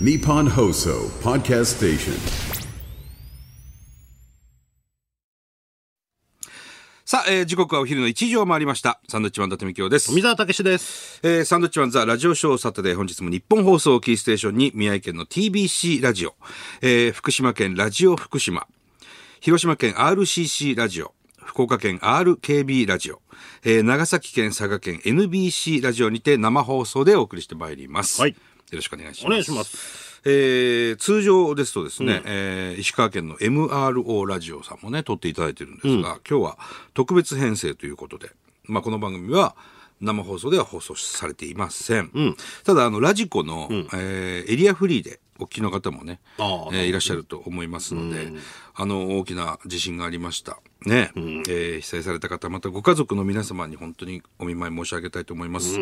Nippon Hoso Podcast Station. さあ、えー時刻はお昼の1時を回りました。サンドウィッチマン伊達美京です。富澤たけしです。えーサンドウィッチマンザラジオショーサタデー本日も日本放送をキーステーションに宮城県の TBC ラジオ、えー福島県ラジオ福島、広島県 RCC ラジオ、福岡県 RKB ラジオ、えー長崎県佐賀県 NBC ラジオにて生放送でお送りしてまいります。はいよろしくお願いします。お願いします。えー通常ですとですね、えー石川県の MRO ラジオさんもね、撮っていただいてるんですが、今日は特別編成ということで、まあ、この番組は生放送では放送されていません。ただ、あの、ラジコの、えーエリアフリーでお聞きの方もね、えーいらっしゃると思いますので、あの、大きな地震がありました。ね、えー被災された方、またご家族の皆様に本当にお見舞い申し上げたいと思います。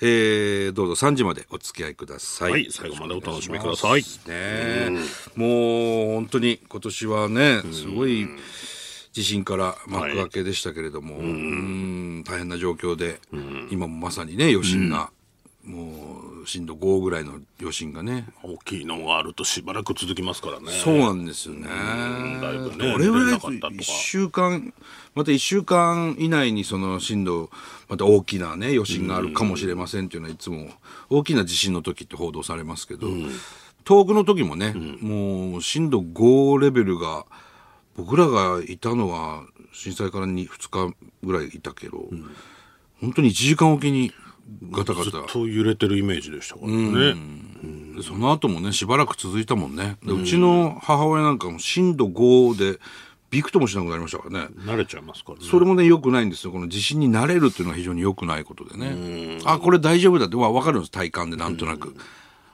えーどうぞ3時までお付き合いください。はい最後までお楽しみください。ね。もう本当に今年はね、すごい地震から幕開けでしたけれども、うん。大変な状況で、今もまさにね、余震が、もう震度5ぐらいの余震がね、大きいのがあるとしばらく続きますからね。そうなんですよね。だいぶねどれぐらい出なかったとか。1週間、また1週間以内にその震度、また大きなね、余震があるかもしれませんっていうのはいつも、大きな地震の時って報道されますけど、東北の時もね、もう震度5レベルが、僕らがいたのは震災から 2, 2日ぐらいいたけど、本当に1時間おきにガタガタ。ずっと揺れてるイメージでしたからね。でその後もねしばらく続いたもんね。でうちの母親なんかも震度5でびくともしなくなりましたからね。慣れちゃいますからね。それもね良くないんですよ。この地震に慣れるっていうのは非常に良くないことでね。あこれ大丈夫だって。わ分かるんです。体感でなんとなく。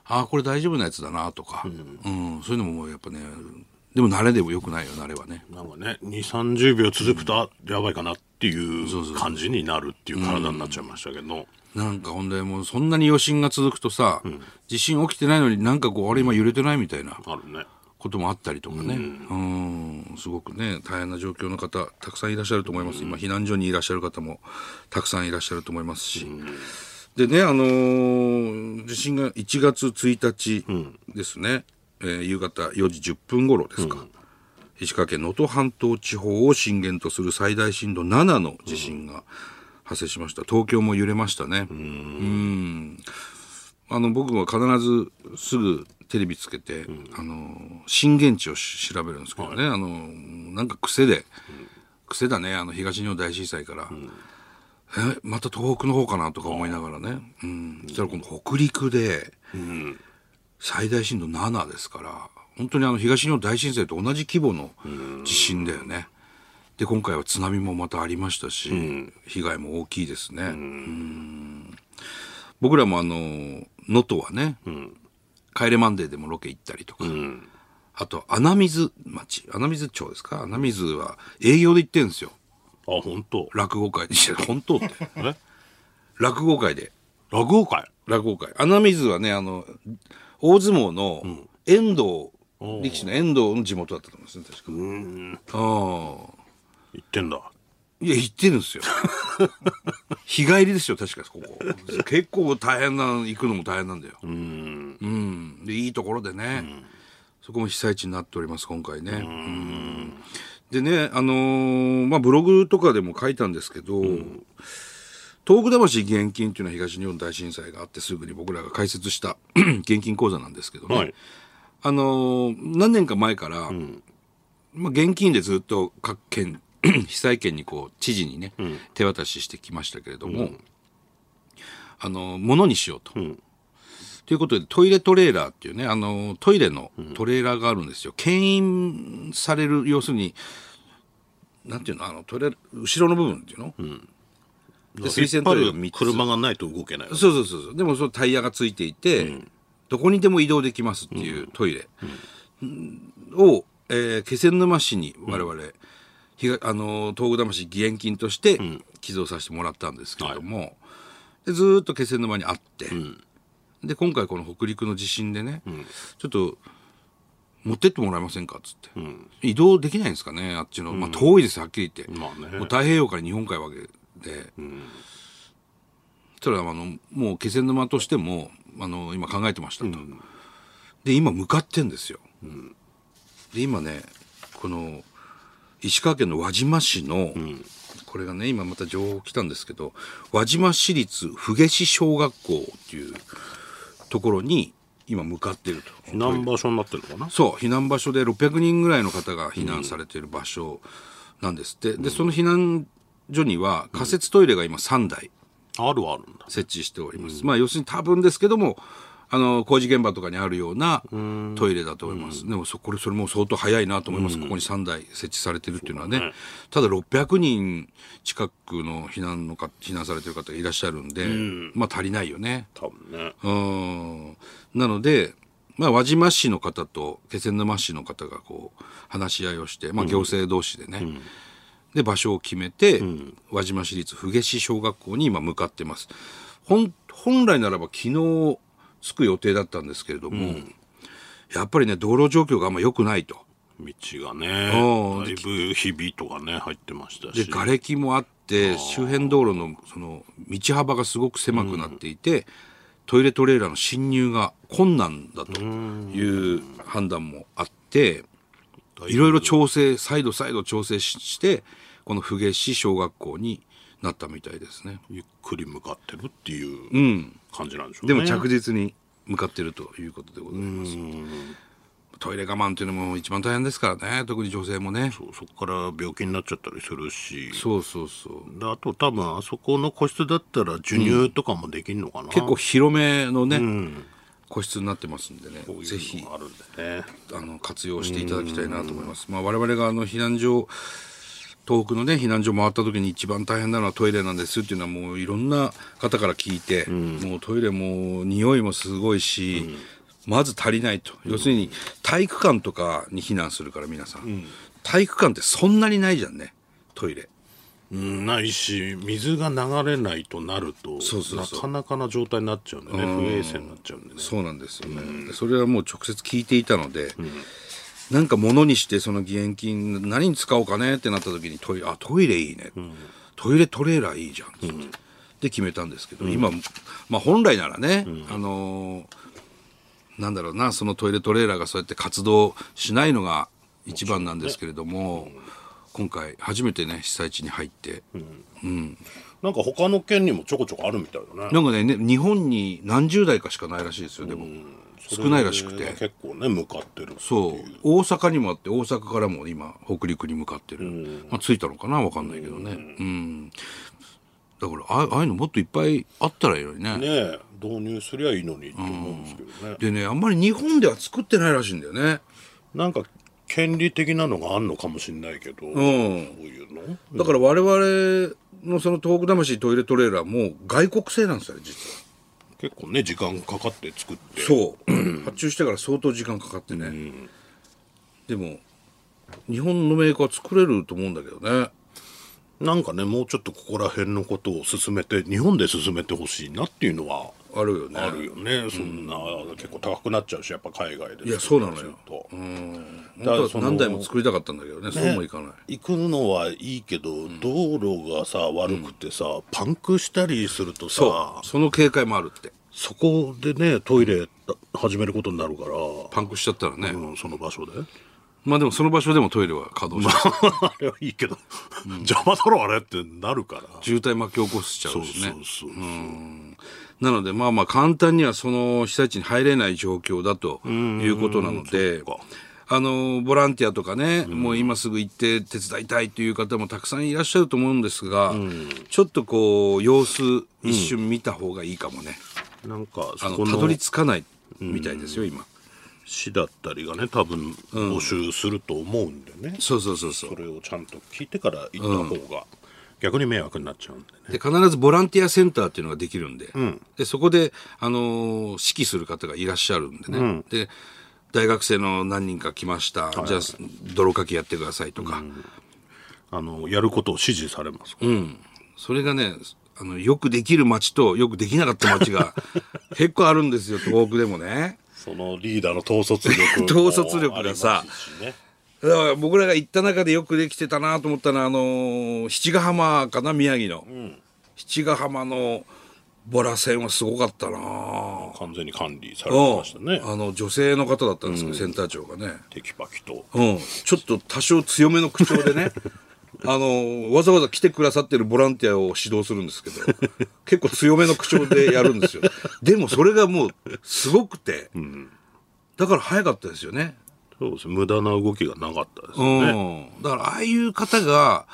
あこれ大丈夫なやつだなとか、うん。そういうのももうやっぱねでも慣れでも良くないよ慣れはね。なんかね、2、30秒続くと、あやばいかなっていう感じになるっていう体になっちゃいましたけど。なんかほんでもうそんなに余震が続くとさ、地震起きてないのになんかこうあれ今揺れてないみたいなあるね。こともあったりとかね、うん、すごくね、大変な状況の方、たくさんいらっしゃると思います。今、避難所にいらっしゃる方もたくさんいらっしゃると思いますし。でね、あのー地震が1月1日ですね、えー夕方4時10分頃ですか。石川県能登半島地方を震源とする最大震度7の地震が発生しました。東京も揺れましたね。うん。あの僕は必ずすぐテレビつけて、あの震源地をし調べるんですけどね、あのなんか癖で、癖だね。あの東日本大震災から、えまた東北の方かなとか思いながらね、うん、そしたらこの北陸で、最大震度7ですから本当にあの東日本大震災と同じ規模の地震だよね。で今回は津波もまたありましたし、被害も大きいですね。うん。僕らもあの能登はね、帰れマンデーでもロケ行ったりとか、あと穴水町穴水町ですか？穴水は営業で行ってるんですよ。あ、本当。落語会で 本当って。え？落語会で。落語会？落語会。穴水はねあの大相撲の遠藤、力士の遠藤の地元だったと思うんですね確かうん。ああ言ってんだ。いや、行ってるんですよ。日帰りですよ、確かここ。結構大変な、行くのも大変なんだよ。うん。うん。で、いいところでね、そこも被災地になっております、今回ね。うんでね、あのーまあ、ブログとかでも書いたんですけど、東北魂現金っていうのは東日本大震災があってすぐに僕らが開設した 現金口座なんですけどね。はい。あのー何年か前から、まあ、現金でずっと各県、被災県にこう、知事にね、手渡ししてきましたけれども、あのー、ものにしようと。ということで、トイレトレーラーっていうね、あのー、トイレのトレーラーがあるんですよ。牽引される、要するに、なんていうの、あの、トイレ、後ろの部分っていうの、で水洗トイレが引っ張る3つ。車がないと動けない。そうそうそう。でもそのタイヤがついていて、どこにでも移動できますっていうトイレ。を、えー気仙沼市に我々、ひがあの東北魂義援金として寄贈させてもらったんですけれども、でずーっと気仙沼にあって、で今回この北陸の地震でね、ちょっと持ってってもらえませんかっつって、移動できないんですかねあっちの、まあ遠いですはっきり言って、まあね。もう太平洋から日本海わけで、そしたらあのもう気仙沼としてもあの今考えてましたと、で今向かってんですよ、で今ねこの石川県の輪島市の、これがね今また情報来たんですけど輪島市立富下市小学校っていうところに今向かってると。避難場所になってるのかな？そう避難場所で600人ぐらいの方が避難されている場所なんですって、でその避難所には仮設トイレが今3台あるはあるんだ。設置しております、まあ要するに多分ですけどもあの工事現場とかにあるようなトイレだと思います、でもそこれそれも相当早いなと思います、ここに3台設置されてるっていうのはね。ただ600人近くの避難のか避難されてる方がいらっしゃるんで、まあ足りないよね。多分ね。うん。なので、まあ、輪島市の方と気仙沼市の方がこう話し合いをして、まあ、行政同士でね、で場所を決めて、輪島市立富下市小学校に今向かってます。本本来ならば昨日着く予定だったんですけれども、やっぱりね道路状況があんま良くないと。道がね、うん。だいぶひびとかね、入ってましたでし。瓦礫もあって周辺道路のその道幅がすごく狭くなっていて、トイレトレーラーの侵入が困難だという判断もあっていろいろ調整再度再度調整ししてこの富下市小学校になったみたいですね。ゆっくり向かってるっていう感じなんでしょうね。でも着実に向かってるということでございます。トイレ我慢っていうのも一番大変ですからね特に女性もね。そうそこから病気になっちゃったりするし。そうそうそうであと多分あそこの個室だったら授乳とかもできるのかな、結構広めのね、個室になってますんでねこうぜひもあるんでね。あの活用していただきたいなと思います。まあ、我々があの避難所東北のね避難所回った時に一番大変なのはトイレなんですっていうのはもういろんな方から聞いて、もうトイレも匂いもすごいし、まず足りないと、要するに体育館とかに避難するから皆さん、体育館ってそんなにないじゃんねトイレ。うん、ないし水が流れないとなるとなかなかな状態になっちゃうんでね不衛生になっちゃうんでね。そうなんですよ。ね、でそれはもう直接聞いていたので、なんか物にしてその義援金何に使おうかねってなった時にトイレあトイレいいね、トイレトレーラーいいじゃんっつって、で決めたんですけど、今、まあ、本来ならね、あのーなんだろうなそのトイレトレーラーがそうやって活動しないのが一番なんですけれども、今回初めてね被災地に入って、なんか他の県にもちょこちょこあるみたいだね。なんかねね日本に何十台かしかないらしいですよ。でも、少ないらしくて。結構ね向かってるそう。大阪にもあって大阪からも今北陸に向かってる、まあ、着いたのかな？分かんないけどね。うん、だからあああいうのもっといっぱいあったらいいのにね。ねえ。導入すりゃいいのにって思うんですけどね、でねあんまり日本では作ってないらしいんだよね。なんか権利的なのがあんのかもしれないけど、そういうの？だから我々のその東北魂トイレトレーラーも外国製なんですよね実は。結構ね時間かかって作って。そう。発注してから相当時間かかってね、でも日本のメーカー作れると思うんだけどね。なんかねもうちょっとここら辺のことを進めて日本で進めてほしいなっていうのはあるよね。あるよね、そんな結構高くなっちゃうしやっぱ海外でいやそうなのよ。と。本当は何台も作りたかったんだけどねそうもいかない。行くのはいいけど、道路がさ悪くてさ、パンクしたりするとさそう。その警戒もあるって。そこでねトイレ始めることになるから、パンクしちゃったらね、うん、その場所で。まあでもその場所でもトイレは稼働して あれはいいけど、邪魔だろあれってなるから。渋滞巻き起こしちゃそううしねそう。そう、なのでまあまあ簡単にはその被災地に入れない状況だということなのであのボランティアとかね、もう今すぐ行って手伝いたいという方もたくさんいらっしゃると思うんですが、ちょっとこう様子一瞬見た方がいいかもね、なんかあのたどりの着かないみたいですよ、今。市だったりがね多分募集すると思うんでね、そうそうそうそう。それをちゃんと聞いてから行った方が逆に迷惑になっちゃうんでね。で必ずボランティアセンターっていうのができるんで,、でそこで、あのー指揮する方がいらっしゃるんでね、で大学生の何人か来ました、じゃあ泥かきやってくださいとか、あのやることを指示されます。から、それがねあのよくできる町とよくできなかった町が 結構あるんですよ東北でもね。そのリーダーの統率力も 統率力がさだから僕らが行った中でよくできてたなと思ったのはあのー七ヶ浜かな宮城の、七ヶ浜のボラ船はすごかったな。完全に管理されてましたね。あの女性の方だったんですけど、センター長がね、テキパキと。うん、ちょっと多少強めの口調でね あのわざわざ来てくださってるボランティアを指導するんですけど結構強めの口調でやるんですよ。でもそれがもうすごくて、だから早かったですよねそうです無駄な動きがなかったですね、ん、だからああいう方が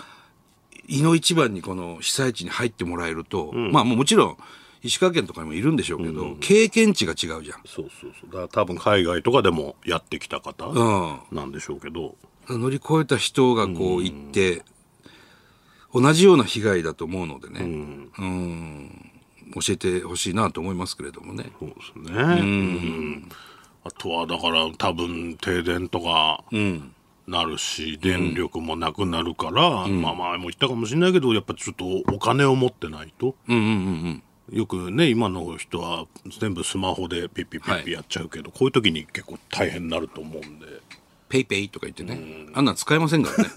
井の一番にこの被災地に入ってもらえると、まあもちろん石川県とかにもいるんでしょうけど、経験値が違うじゃん。そうそうそう。だから多分海外とかでもやってきた方うん。なんでしょうけど、乗り越えた人がこう行って、同じような被害だと思うのでね、うん。教えてほしいなと思いますけれどもね。そうですね、うんあとはだから多分停電とかなるし、電力もなくなるから、まあ前も言ったかもしれないけどやっぱちょっとお金を持ってないと、よくね今の人は全部スマホでピッピッピッピやっちゃうけど、こういう時に結構大変になると思うんで。ペイペイとか言ってね、あんなん使えませんからね。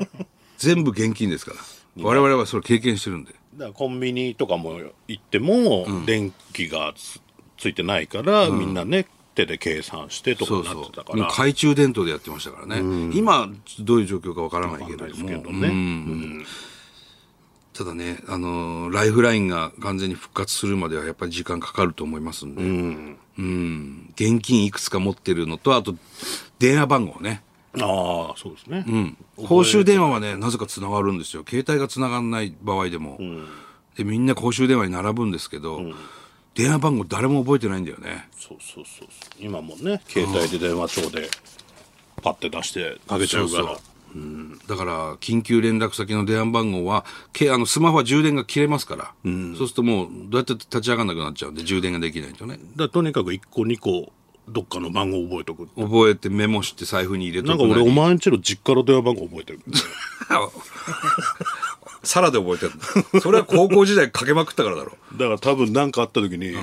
全部現金ですから。我々はそれ経験してるんで。だからコンビニとかも行っても、電気がつついてないから、みんなね手で計算してとかなってたから。懐中電灯でやってましたからね。今、どういう状況かわからないけれども。ですけどね、ただね、あのーライフラインが完全に復活するまではやっぱり時間かかると思いますんで、うん。現金いくつか持ってるのと、あと電話番号ね。ああそうですね、公衆電話はね、なぜか繋がるんですよ。携帯が繋がらない場合でも。で、みんな公衆電話に並ぶんですけど、電話番号誰も覚えてないんだよね。そうそうそうそう。今もね携帯で電話帳でパッて出してかけちゃうから。そうだから、緊急連絡先の電話番号は、けあのスマホは充電が切れますから、そうするともう、どうやって立ち上がらなくなっちゃうんで、充電ができないとね。だとにかく1個2個どっかの番号覚えとく。覚えてメモして財布に入れとくなんか俺お前んちの実家の電話番号覚えてる サラで覚えてるの それは高校時代かけまくったからだろ。だから多分何かあった時に、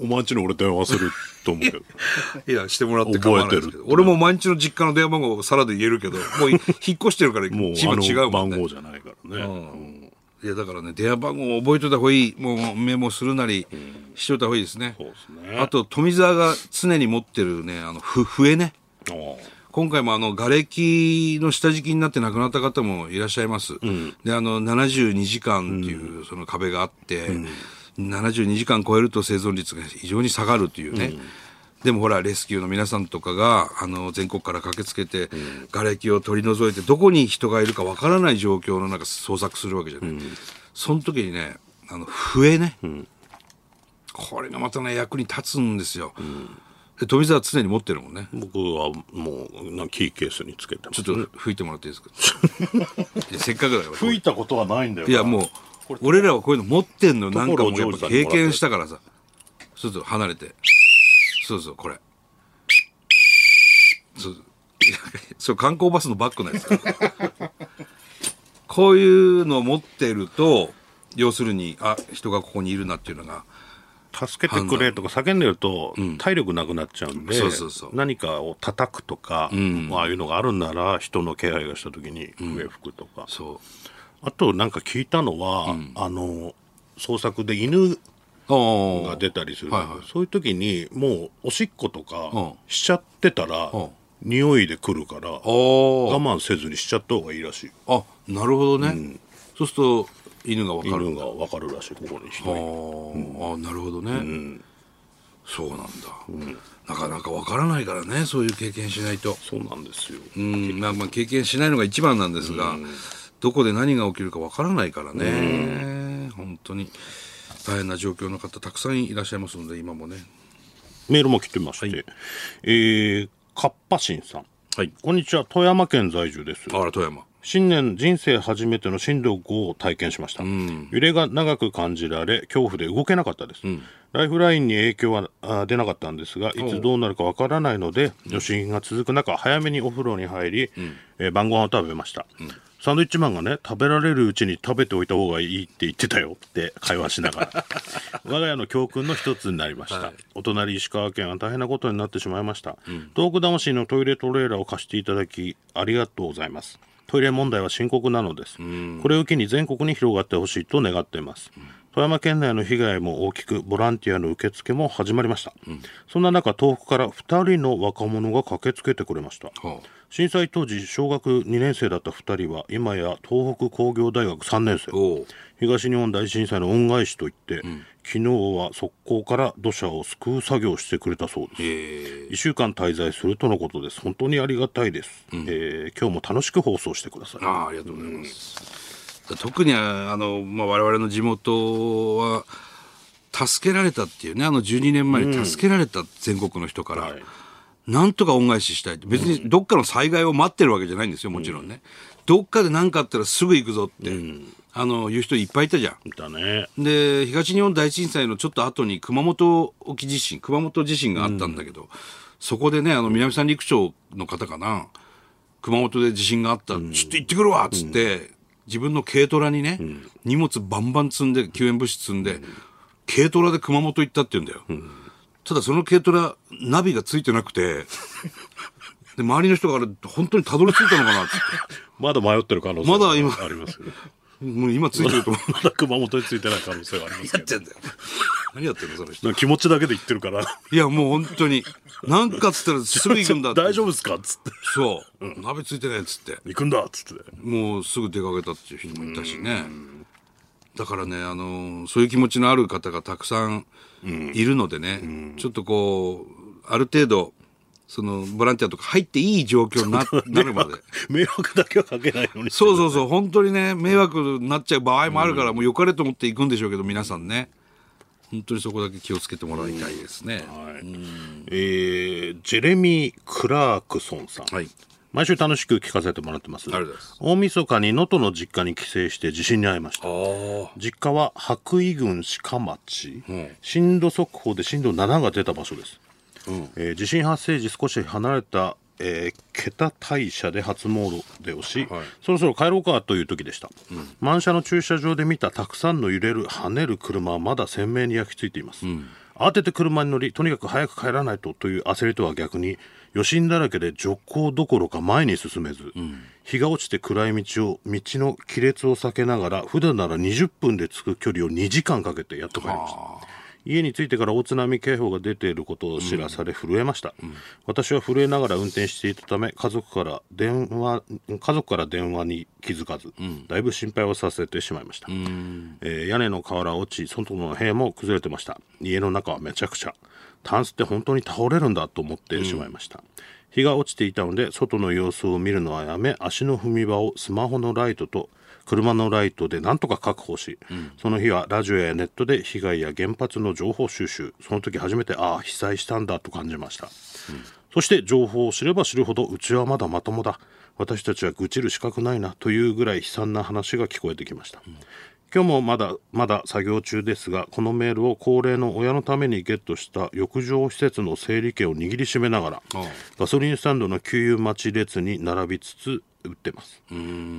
お前んちの俺電話すると思うけど いや、してもらって構わないですけど。俺も毎日の実家の電話番号をサラで言えるけど、もうい引っ越してるから、もう違うもんね。番号じゃないからね、いや、だからね、電話番号を覚えといた方がいい。もうメモするなり、しといた方がいいですね。そうですねあと、富澤が常に持ってるね、あの、ふ、笛ね。今回もあの、瓦礫の下敷きになって亡くなった方もいらっしゃいます。で、あの、72時間っていうその壁があって、72時間超えると生存率が非常に下がるというね。でもほら、レスキューの皆さんとかが、あの、全国から駆けつけて、瓦礫を取り除いて、どこに人がいるかわからない状況の中捜索するわけじゃない。その時にね、あの、笛ね。これがまたね、役に立つんですよ。で富澤は常に持ってるもんね。僕はもうなキーケースにつけてますちょっと吹いてもらっていいですか？いやせっかくだから。吹いたことはないんだよいやもう、俺らはこういうの持ってんのよ。なんかもうやっぱ経験したからさ。そうそう、離れて。そうそう、これ。そう。そう、観光バスのバックのやつ。こういうのを持ってると、要するに、あ、人がここにいるなっていうのが、助けてくれとか叫んでると体力なくなっちゃうんで、何かを叩くとか、ああいうのがあるんなら人の気配がした時に笛吹くとか、そう。あとなんか聞いたのは、あの捜索で犬あが出たりする、はいはい。そういう時にもうおしっことかうん。しちゃってたら、うん。匂いで来るからあ我ー慢せずにしちゃった方がいいらしい。あ、なるほどね。そうすると、犬がわかる。犬が分かるらしいここに人。ああなるほどね、そうなんだ、なかなかわからないからねそういう経験しないと。そうなんですよ、うん。まあまあ経験しないのが一番なんですが、どこで何が起きるかわからないからね、本当に。大変な状況の方たくさんいらっしゃいますので今もね。メールも来てまして、はい。えー、かっぱしんさん。はい。こんにちは、富山県在住です。あら富山新年人生初めての震度5を体験しました、揺れが長く感じられ恐怖で動けなかったです、ライフラインに影響はあ出なかったんですがいつどうなるかわからないので余震が続く中早めにお風呂に入り、えー晩ご飯を食べました、サンドイッチマンがね食べられるうちに食べておいた方がいいって言ってたよって会話しながら。我が家の教訓の一つになりました、お隣石川県は大変なことになってしまいました、東北魂のトイレトレーラーを貸していただきありがとうございますトイレ問題は深刻なのです、これを機に全国に広がってほしいと願っています、富山県内の被害も大きくボランティアの受付も始まりました、そんな中東北から2人の若者が駆けつけてくれました、はあ震災当時小学2年生だった2人は今や東北工業大学3年生。東日本大震災の恩返しといって、昨日は速攻から土砂を救う作業をしてくれたそうです。え1週間滞在するとのことです本当にありがたいです、え。ー今日も楽しく放送してくださいあありがとうございます、特にあの、まあ、我々の地元は助けられたっていうねあの12年前に助けられた全国の人から、はい。なんとか恩返ししたいって。別にどっかの災害を待ってるわけじゃないんですよもちろんね、どっかで何かあったらすぐ行くぞって、あの言う人いっぱいいたじゃん。だね。で東日本大震災のちょっと後に熊本沖地震熊本地震があったんだけど、そこでねあの南三陸町の方かな。熊本で地震があった、ちょっと行ってくるわっつって、自分の軽トラにね、荷物バンバン積んで救援物資積んで、軽トラで熊本行ったって言うんだよ、ただその軽トラナビがついてなくて で周りの人から本当にたどり着いたのかなって。まだ迷ってる可能性まだ今ありますよね。もう今ついてると思う。まだ熊本についてない可能性がありますけど。やってんだよ何やってんのその人気持ちだけで言ってるからいや、もう本当に。なんかっつったら すぐ行くんだって。大丈夫ですかっつってそう。鍋ついてないっつって。行くんだっつってもうすぐ出かけたっていう人もいたしね。だからね、あの、そういう気持ちのある方がたくさんいるのでね、ちょっとこう、ある程度、その、ボランティアとか入っていい状況にな なるまで。迷惑だけはかけないようにそうそうそう、本当にね、迷惑になっちゃう場合もあるから、もう良かれと思って行くんでしょうけど、皆さんね。本当にそこだけ気をつけてもらいたいですね。えージェレミー・クラークソンさん、はい。毎週楽しく聞かせてもらってます。大晦日に能登の実家に帰省して地震に遭いました。実家は白衣郡鹿町、震度速報で震度7が出た場所です、えー地震発生時少し離れた、えー、桁大社で初詣をし、そろそろ帰ろうかという時でした、満車の駐車場で見たたくさんの揺れる跳ねる車はまだ鮮明に焼き付いています、慌てて車に乗りとにかく早く帰らないとという焦りとは逆に余震だらけで徐行どころか前に進めず、日が落ちて暗い道を道の亀裂を避けながら普段なら20分で着く距離を2時間かけてやっと帰りました家に着いてから大津波警報が出ていることを知らされ震えました、私は震えながら運転していたため家族から電話家族から電話に気づかず、だいぶ心配をさせてしまいました、えー屋根の瓦落ち外の部屋も崩れてました。家の中はめちゃくちゃタンスって本当に倒れるんだと思ってしまいました、日が落ちていたので外の様子を見るのはやめ足の踏み場をスマホのライトと車のライトでなんとか確保し、その日はラジオやネットで被害や原発の情報収集。その時初めてああ被災したんだと感じました、そして情報を知れば知るほどうちはまだまともだ。私たちは愚痴る資格ないなというぐらい悲惨な話が聞こえてきました、今日もまだまだ作業中ですがこのメールを高齢の親のためにゲットした浴場施設の整理券を握りしめながらガソリンスタンドの給油待ち列に並びつつ売ってます。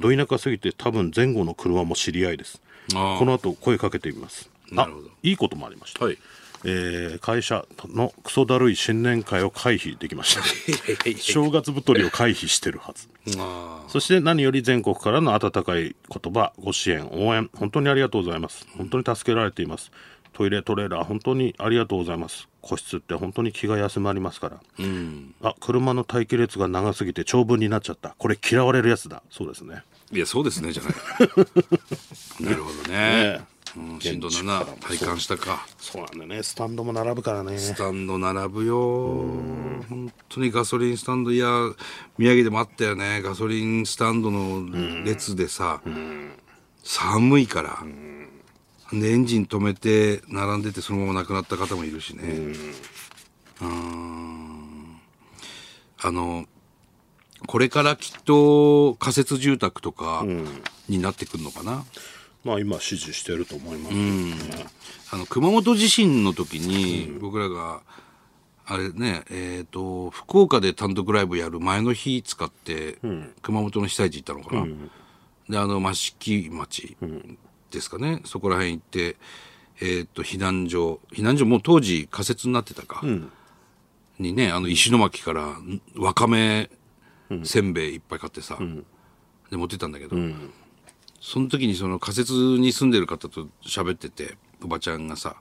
ど田舎すぎて多分前後の車も知り合いです。この後声かけてみます。なるほど。あいいこともありました、はい。えー会社のクソだるい新年会を回避できました。正月太りを回避してるはず。あそして何より全国からの温かい言葉、ご支援、応援、本当にありがとうございます。本当に助けられています。トイレ、トレーラー、本当にありがとうございます。個室って本当に気が休まりますから。あ、車の待機列が長すぎて長文になっちゃった。これ嫌われるやつだ。そうですね。いや、そうですね、じゃない。なるほどね。ねうん、震度7体感したか。そうなんだね。スタンドも並ぶからね。スタンド並ぶよ。本当にガソリンスタンド、いや、宮城でもあったよね。ガソリンスタンドの列でさ、寒いから。で、エンジン止めて、並んでて、そのまま亡くなった方もいるしね。うん。あの、これからきっと仮設住宅とかになってくるのかな？まあ今支持してると思います、あの熊本地震の時に僕らが、あれねえっ、と福岡で単独ライブやる前の日使って、熊本の被災地行ったのかな、であの益城町ですかね、そこら辺行ってえっ、と避難所避難所もう当時仮設になってたか、にねあの石巻からんわかめせんべいいっぱい買ってさ、で持ってったんだけど、その時にその仮設に住んでる方と喋ってておばちゃんがさ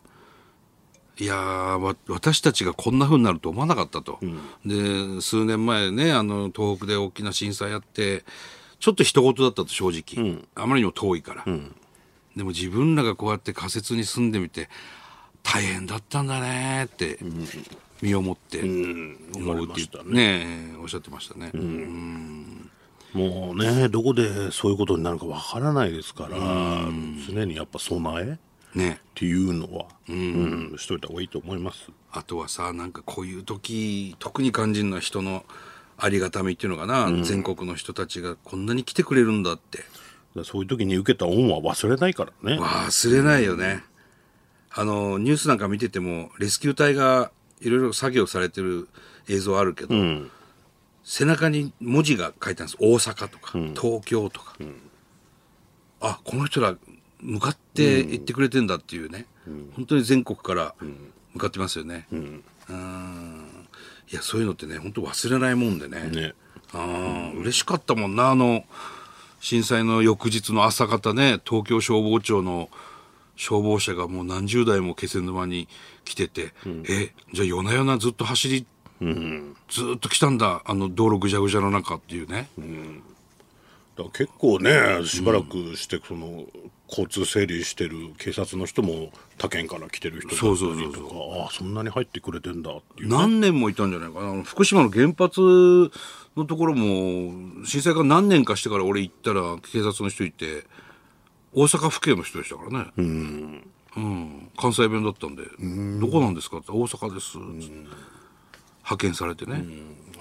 いや私たちがこんな風になると思わなかったと、で数年前ねあの東北で大きな震災あってちょっと一言だったと正直、あまりにも遠いから、でも自分らがこうやって仮設に住んでみて大変だったんだねって身をもって思うって言ったね。おっしゃってましたね、もうねどこでそういうことになるかわからないですから、常にやっぱ備えっねていうのは、うん。しといた方がいいと思います。あとはさなんかこういう時特に感じるのは人のありがたみっていうのかな、全国の人たちがこんなに来てくれるんだってそういう時に受けた恩は忘れないからね。忘れないよね、あのニュースなんか見ててもレスキュー隊がいろいろ作業されてる映像あるけど、背中に文字が書いてあるんです。大阪とか、東京とか、あこの人ら向かって行ってくれてんだっていうね、本当に全国から向かってますよね、うん。いやそういうのってね本当忘れないもんでね。ね。ああ、嬉しかったもんなあの震災の翌日の朝方ね東京消防庁の消防車がもう何十台も気仙沼に来てて、えじゃあ夜な夜なずっと走り、ずっと来たんだあの道路ぐじゃぐじゃの中っていうね、だから結構ねしばらくしてその、交通整理してる警察の人も他県から来てる人だったりとかそうそうそうああそんなに入ってくれてんだっていうね、何年もいたんじゃないかな。福島の原発のところも震災から何年かしてから俺行ったら警察の人いて大阪府警の人でしたからね。うん、関西弁だったんで「どこなんですか?」って「大阪です」派遣されてね、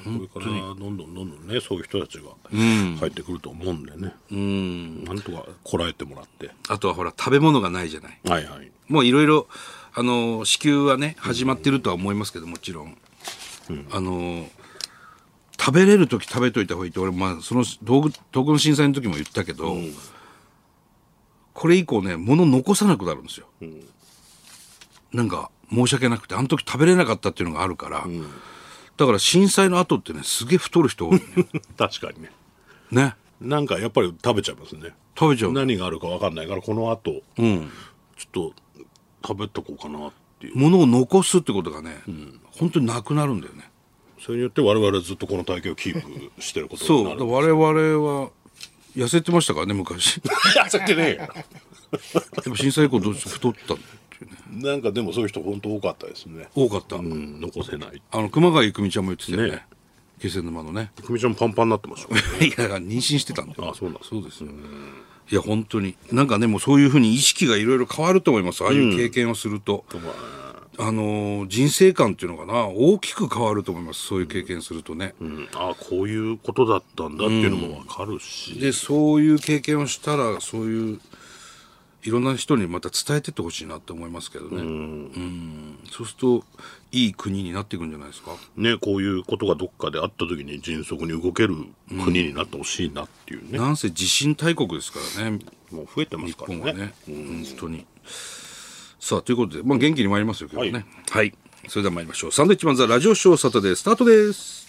これからどんどんどんどんねそういう人たちが入ってくると思うんでね、なんとかこらえてもらって。あとはほら食べ物がないじゃない。はいはい。もういろいろあの支給はね始まってるとは思いますけどもちろん、あの食べれる時食べといた方がいいって俺、まあ、その東北東北の震災の時も言ったけど、これ以降ね物残さなくなるんですよ、なんか申し訳なくてあの時食べれなかったっていうのがあるから、だから震災の後ってねすげえ太る人多いのよ 確かにね。ね。なんかやっぱり食べちゃいますね。食べちゃう。何があるか分かんないからこの後、ちょっと食べとこうかなっていう。物を残すってことがね、本当になくなるんだよね。それによって我々はずっとこの体型をキープしてることそうになるだから我々は痩せてましたからね昔。痩せてねえよ。でも震災以降どうして太ったっていうねなんかでもそういう人本当多かったですね。多かった、うん。残せない。あの熊谷久美ちゃんも言ってたよね。ね。気仙沼のね。久美ちゃんパンパンになってましたね。いや妊娠してたんだよ。あそうなんそうですよいや本当に。なんかねもうそういうふうに意識がいろいろ変わると思います。ああいう経験をすると、あのー人生観っていうのかな。大きく変わると思います。そういう経験するとね、うん。ああこういうことだったんだっていうのも分かるし、でそういう経験をしたらそういういろんな人にまた伝えてってほしいなって思いますけどね。うん。そうするといい国になっていくんじゃないですか。ねこういうことがどっかであった時に迅速に動ける国になってほしいなっていうね、なんせ地震大国ですからね。もう増えてま日すからね。本はね。本当に。さあということで、まあ、元気に参りますよ今日はね。はい、それでは参りましょう。サンドウィッチマンザラジオショーサタデースタートです